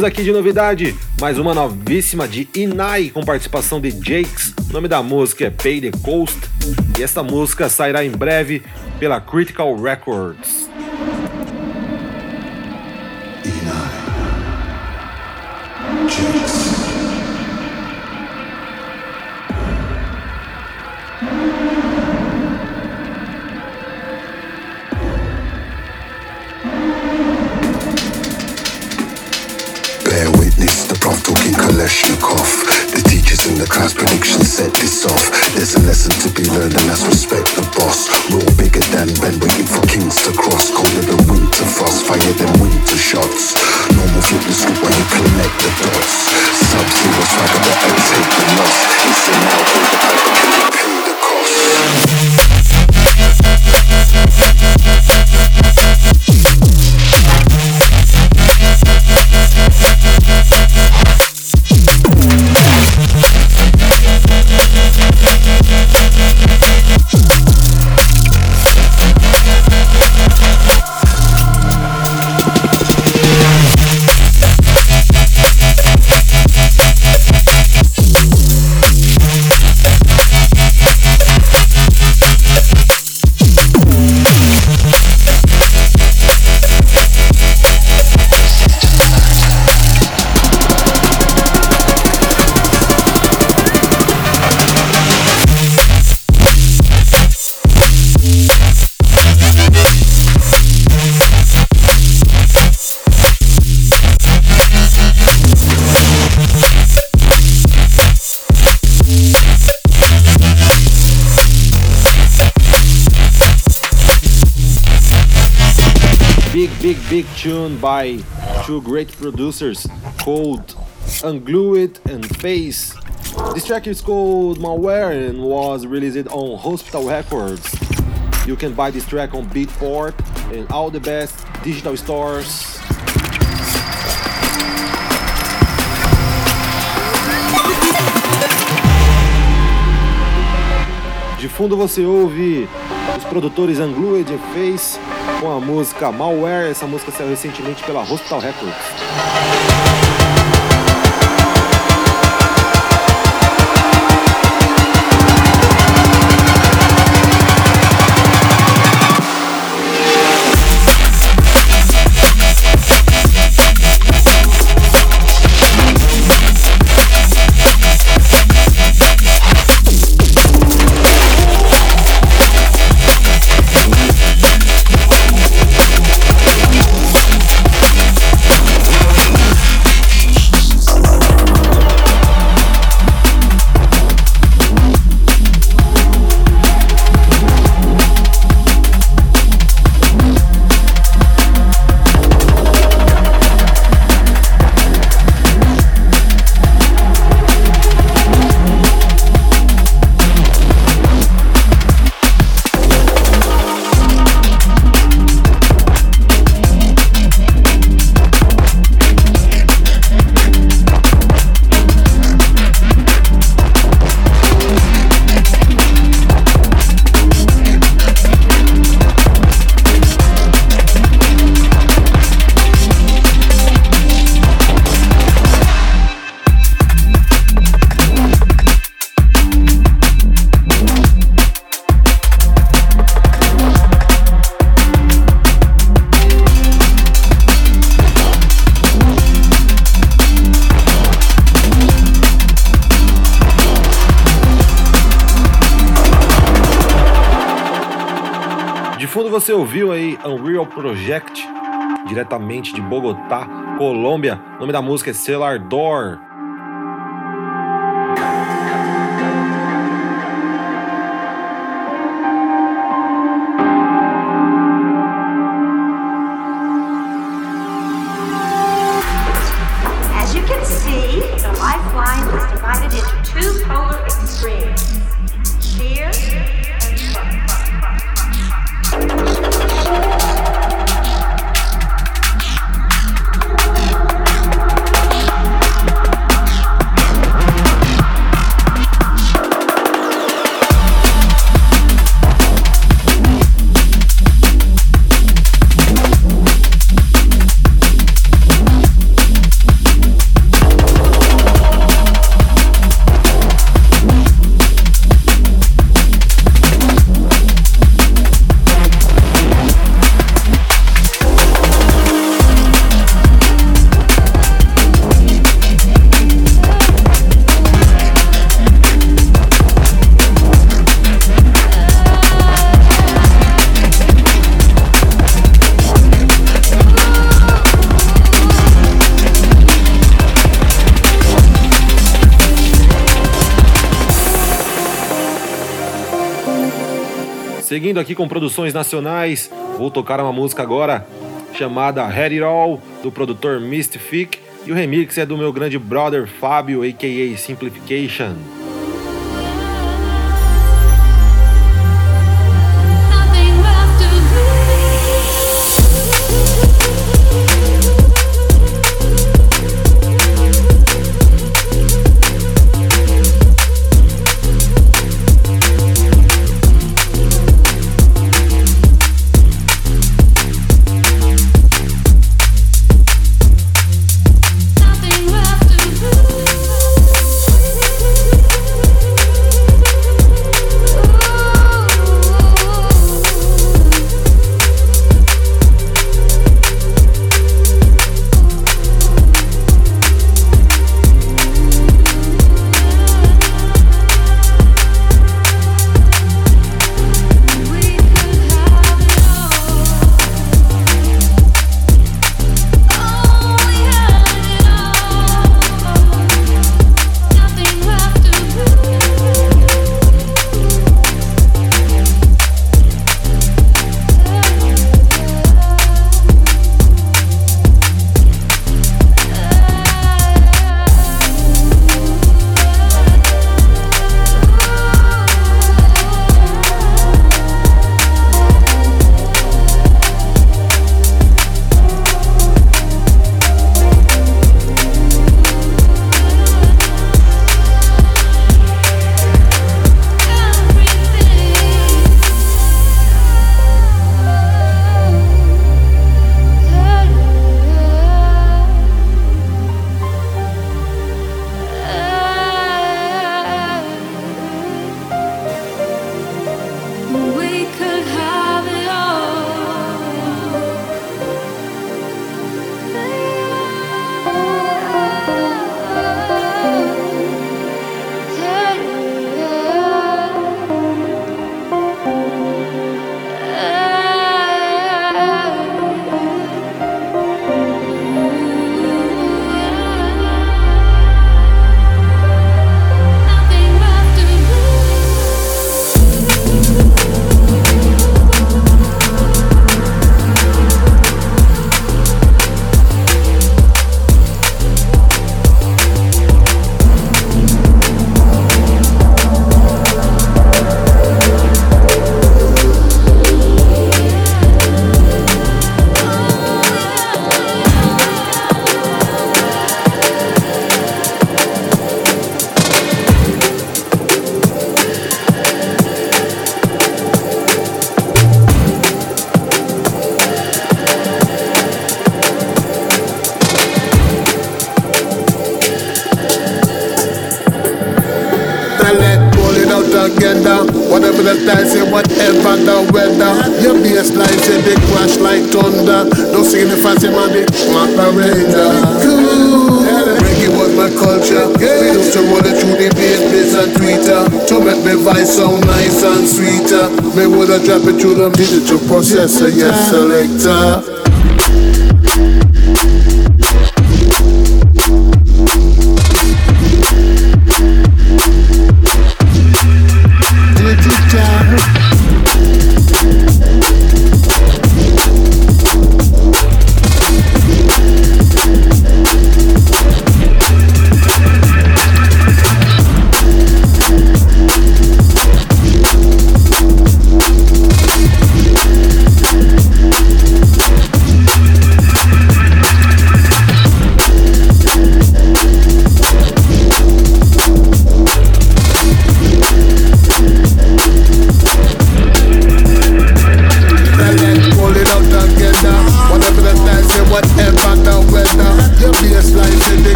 Seguimos aqui de novidade, mais uma novíssima de Inai com participação de Jakes. O nome da música é Pay the Coast e esta música sairá em breve pela Critical Records. By two great producers called Unglued and Face. This track is called Malware and was released on Hospital Records. You can buy this track on Beatport and all the best digital stores. De fundo você ouve os produtores Unglued e Face com a música Malware. Essa música saiu recentemente pela Hospital Records. Você ouviu aí Unreal Project, diretamente de Bogotá, Colômbia. O nome da música é Cellar Door. Seguindo aqui com produções nacionais, vou tocar uma música agora chamada Head It All, do produtor Mystific, e o remix é do meu grande brother Fábio, a.k.a. Simplification.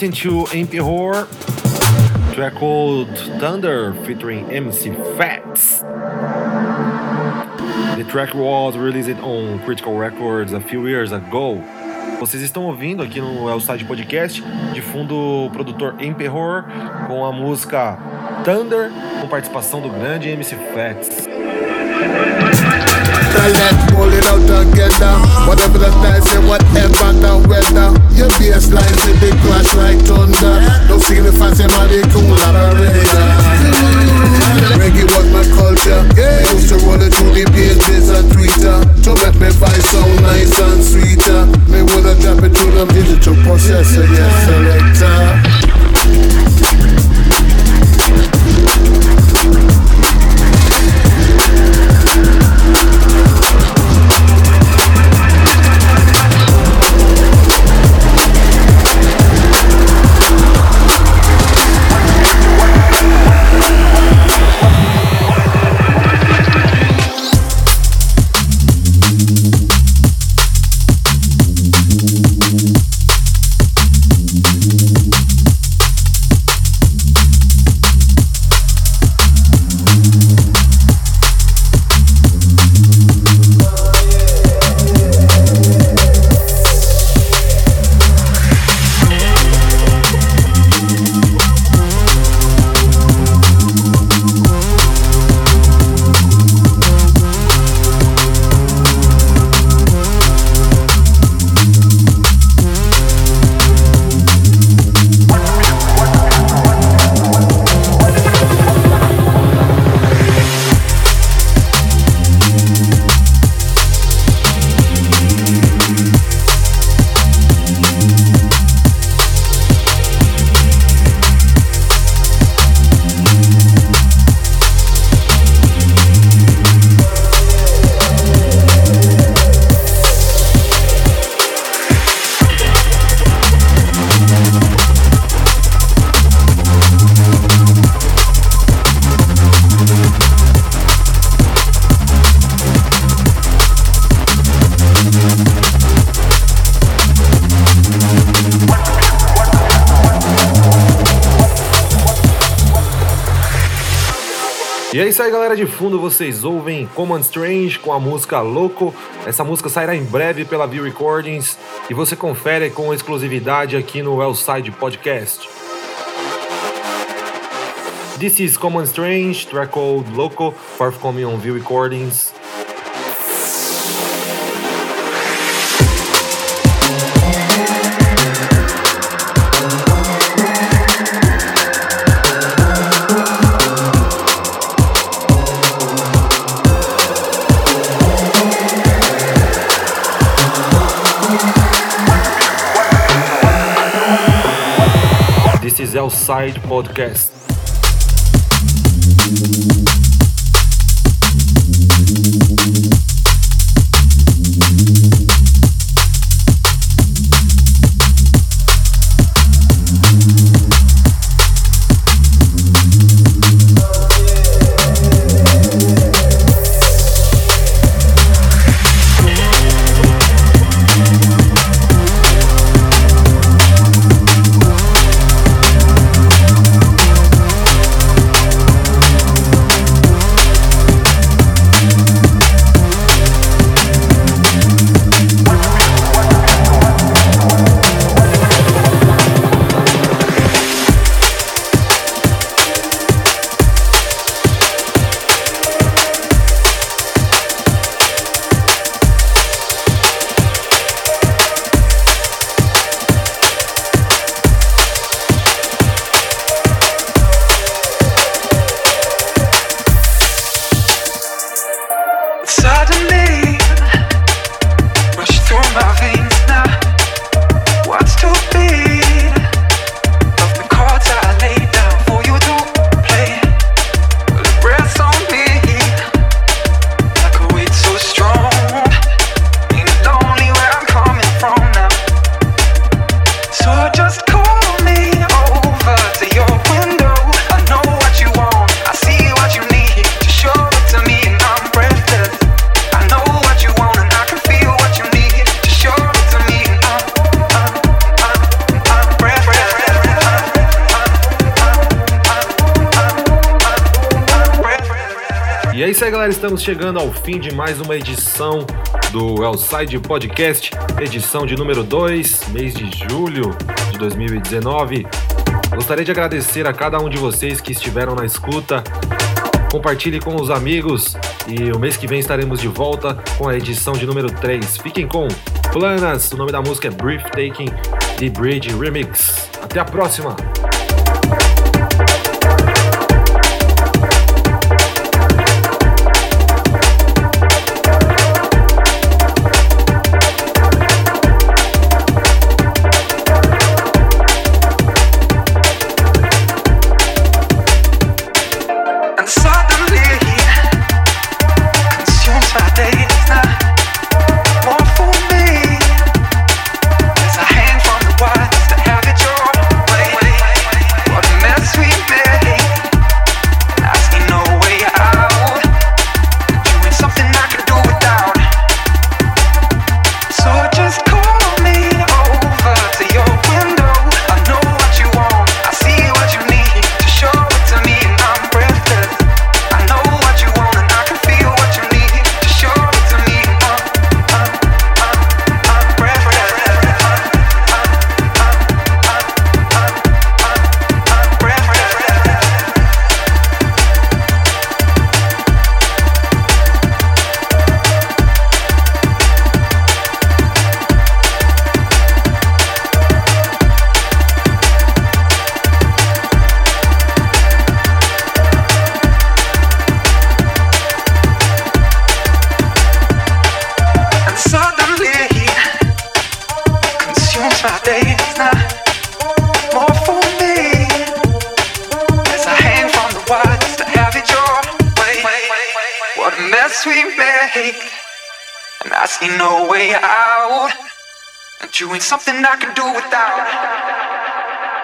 Listening to Emperor, track called Thunder featuring MC Fats. The track was released on Critical Records a few years ago. Vocês estão ouvindo aqui no Elside Podcast, de fundo o produtor Emperor, com a música Thunder, com participação do grande MC Fats. Tell that pull it out together. Whatever the time, say whatever the weather. Your baseline say they crash like thunder. Don't sing the fancy money, cool operator. Reggae was my culture. We used to roll it through the pages and Twitter. To make me voice sound nice and sweeter. Me woulda drop it through the digital processor, yes selector. Isso aí, galera de fundo. Vocês ouvem Command Strange com a música Louco. Essa música sairá em breve pela View Recordings e você confere com exclusividade aqui no Wellside Podcast. This is Common Strange, track called Loco, forthcoming on View Recordings. Side Podcast. estamos chegando ao fim de mais uma edição do Outside Podcast, edição de número 2, mês de julho de 2019. Gostaria de agradecer a cada um de vocês que estiveram na escuta. Compartilhe com os amigos e o mês que vem estaremos de volta com a edição de número 3. Fiquem com Planas, o nome da música é Breathtaking The Bridge Remix. Até a próxima!